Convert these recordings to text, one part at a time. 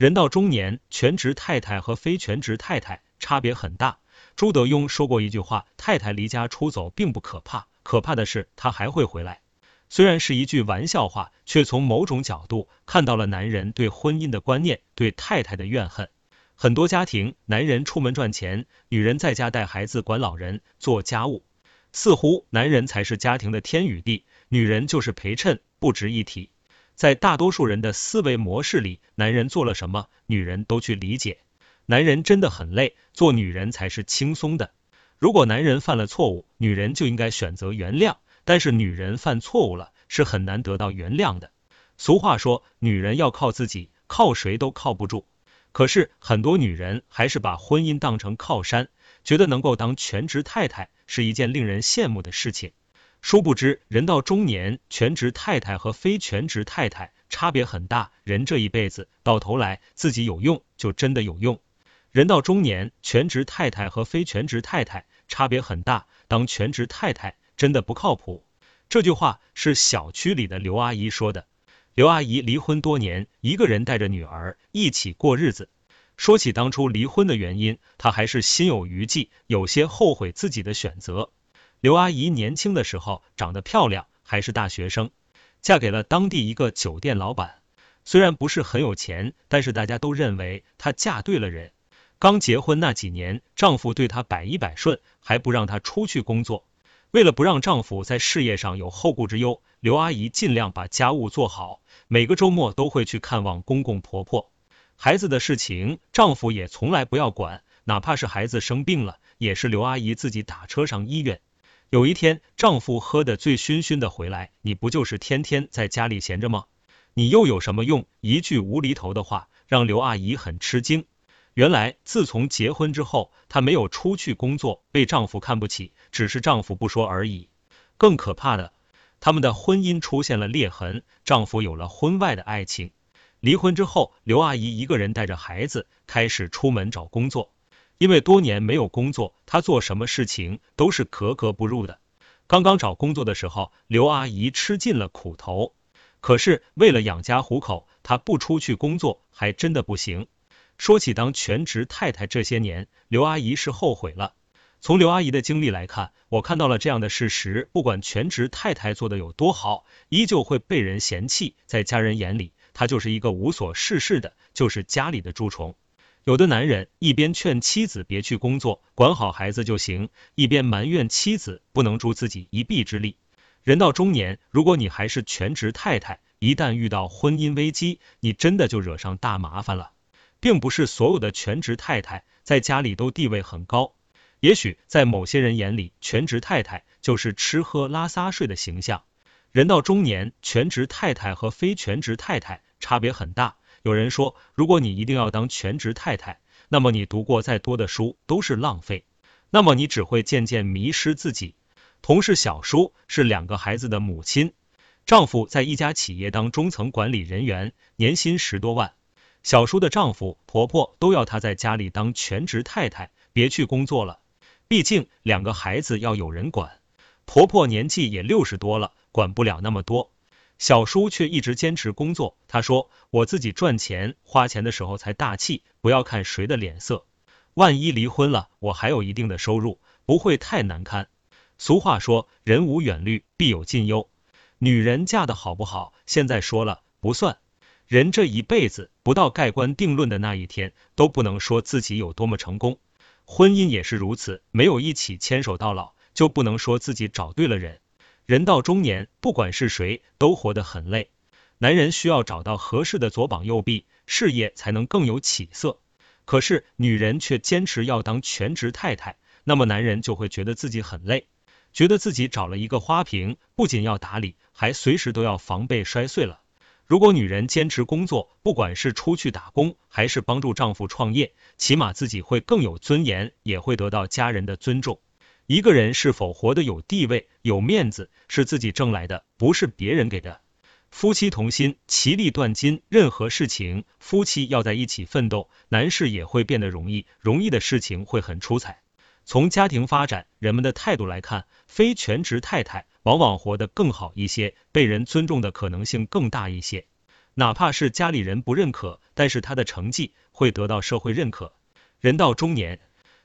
人到中年，全职太太和非全职太太差别很大。朱德庸说过一句话：“太太离家出走并不可怕，可怕的是她还会回来。”虽然是一句玩笑话，却从某种角度看到了男人对婚姻的观念，对太太的怨恨。很多家庭，男人出门赚钱，女人在家带孩子、管老人、做家务，似乎男人才是家庭的天与地，女人就是陪衬，不值一提。在大多数人的思维模式里，男人做了什么，女人都去理解。男人真的很累，做女人才是轻松的。如果男人犯了错误，女人就应该选择原谅。但是女人犯错误了，是很难得到原谅的。俗话说，女人要靠自己，靠谁都靠不住。可是很多女人还是把婚姻当成靠山，觉得能够当全职太太是一件令人羡慕的事情。殊不知，人到中年，全职太太和非全职太太差别很大。人这一辈子到头来，自己有用就真的有用。人到中年，全职太太和非全职太太差别很大。当全职太太真的不靠谱。这句话是小区里的刘阿姨说的。刘阿姨离婚多年，一个人带着女儿一起过日子。说起当初离婚的原因，她还是心有余悸，有些后悔自己的选择。刘阿姨年轻的时候长得漂亮，还是大学生，嫁给了当地一个酒店老板。虽然不是很有钱，但是大家都认为她嫁对了人。刚结婚那几年，丈夫对她百依百顺，还不让她出去工作。为了不让丈夫在事业上有后顾之忧，刘阿姨尽量把家务做好，每个周末都会去看望公公婆婆。孩子的事情，丈夫也从来不要管，哪怕是孩子生病了，也是刘阿姨自己打车上医院。有一天，丈夫喝得醉醺醺的回来，你不就是天天在家里闲着吗？你又有什么用？一句无厘头的话，让刘阿姨很吃惊。原来，自从结婚之后，她没有出去工作，被丈夫看不起，只是丈夫不说而已。更可怕的，他们的婚姻出现了裂痕，丈夫有了婚外的爱情。离婚之后，刘阿姨一个人带着孩子，开始出门找工作。因为多年没有工作，她做什么事情都是格格不入的。刚刚找工作的时候，刘阿姨吃尽了苦头。可是为了养家糊口，她不出去工作还真的不行。说起当全职太太这些年，刘阿姨是后悔了。从刘阿姨的经历来看，我看到了这样的事实：不管全职太太做的有多好，依旧会被人嫌弃。在家人眼里，她就是一个无所事事的，就是家里的蛀虫。有的男人一边劝妻子别去工作，管好孩子就行，一边埋怨妻子不能助自己一臂之力。人到中年，如果你还是全职太太，一旦遇到婚姻危机，你真的就惹上大麻烦了。并不是所有的全职太太在家里都地位很高，也许在某些人眼里，全职太太就是吃喝拉撒睡的形象。人到中年，全职太太和非全职太太差别很大。有人说，如果你一定要当全职太太，那么你读过再多的书都是浪费，那么你只会渐渐迷失自己。同是小叔，是两个孩子的母亲，丈夫在一家企业当中层管理人员，年薪十多万。小叔的丈夫、婆婆都要她在家里当全职太太，别去工作了。毕竟两个孩子要有人管，婆婆年纪也六十多了，管不了那么多。小叔却一直坚持工作。他说：“我自己赚钱花钱的时候才大气，不要看谁的脸色。万一离婚了，我还有一定的收入，不会太难堪。”俗话说：“人无远虑，必有近忧。”女人嫁的好不好，现在说了不算。人这一辈子，不到盖棺定论的那一天，都不能说自己有多么成功。婚姻也是如此，没有一起牵手到老，就不能说自己找对了人。人到中年，不管是谁，都活得很累。男人需要找到合适的左膀右臂，事业才能更有起色。可是女人却坚持要当全职太太，那么男人就会觉得自己很累，觉得自己找了一个花瓶，不仅要打理，还随时都要防备摔碎了。如果女人坚持工作，不管是出去打工，还是帮助丈夫创业，起码自己会更有尊严，也会得到家人的尊重。一个人是否活得有地位、有面子，是自己挣来的，不是别人给的。夫妻同心，其利断金。任何事情，夫妻要在一起奋斗，难事也会变得容易，容易的事情会很出彩。从家庭发展，人们的态度来看，非全职太太往往活得更好一些，被人尊重的可能性更大一些。哪怕是家里人不认可，但是她的成绩会得到社会认可。人到中年，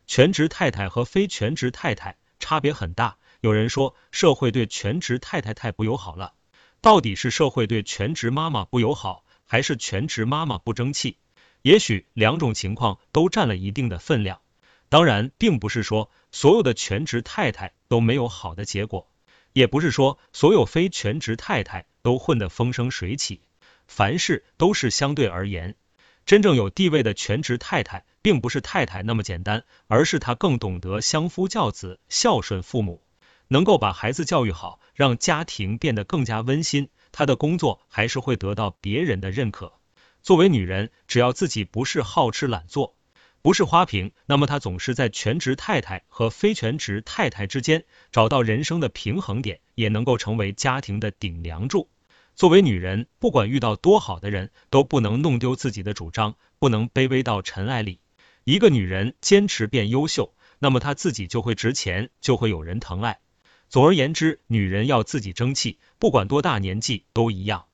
全职太太和非全职太太差别很大。有人说社会对全职太太太不友好了，到底是社会对全职妈妈不友好，还是全职妈妈不争气？也许两种情况都占了一定的分量。当然，并不是说所有的全职太太都没有好的结果，也不是说所有非全职太太都混得风生水起。凡事都是相对而言，真正有地位的全职太太，并不是太太那么简单，而是她更懂得相夫教子、孝顺父母，能够把孩子教育好，让家庭变得更加温馨。她的工作还是会得到别人的认可。作为女人，只要自己不是好吃懒做，不是花瓶，那么她总是在全职太太和非全职太太之间找到人生的平衡点，也能够成为家庭的顶梁柱。作为女人，不管遇到多好的人，都不能弄丢自己的主张，不能卑微到尘埃里。一个女人坚持变优秀，那么她自己就会值钱，就会有人疼爱。总而言之，女人要自己争气，不管多大年纪都一样。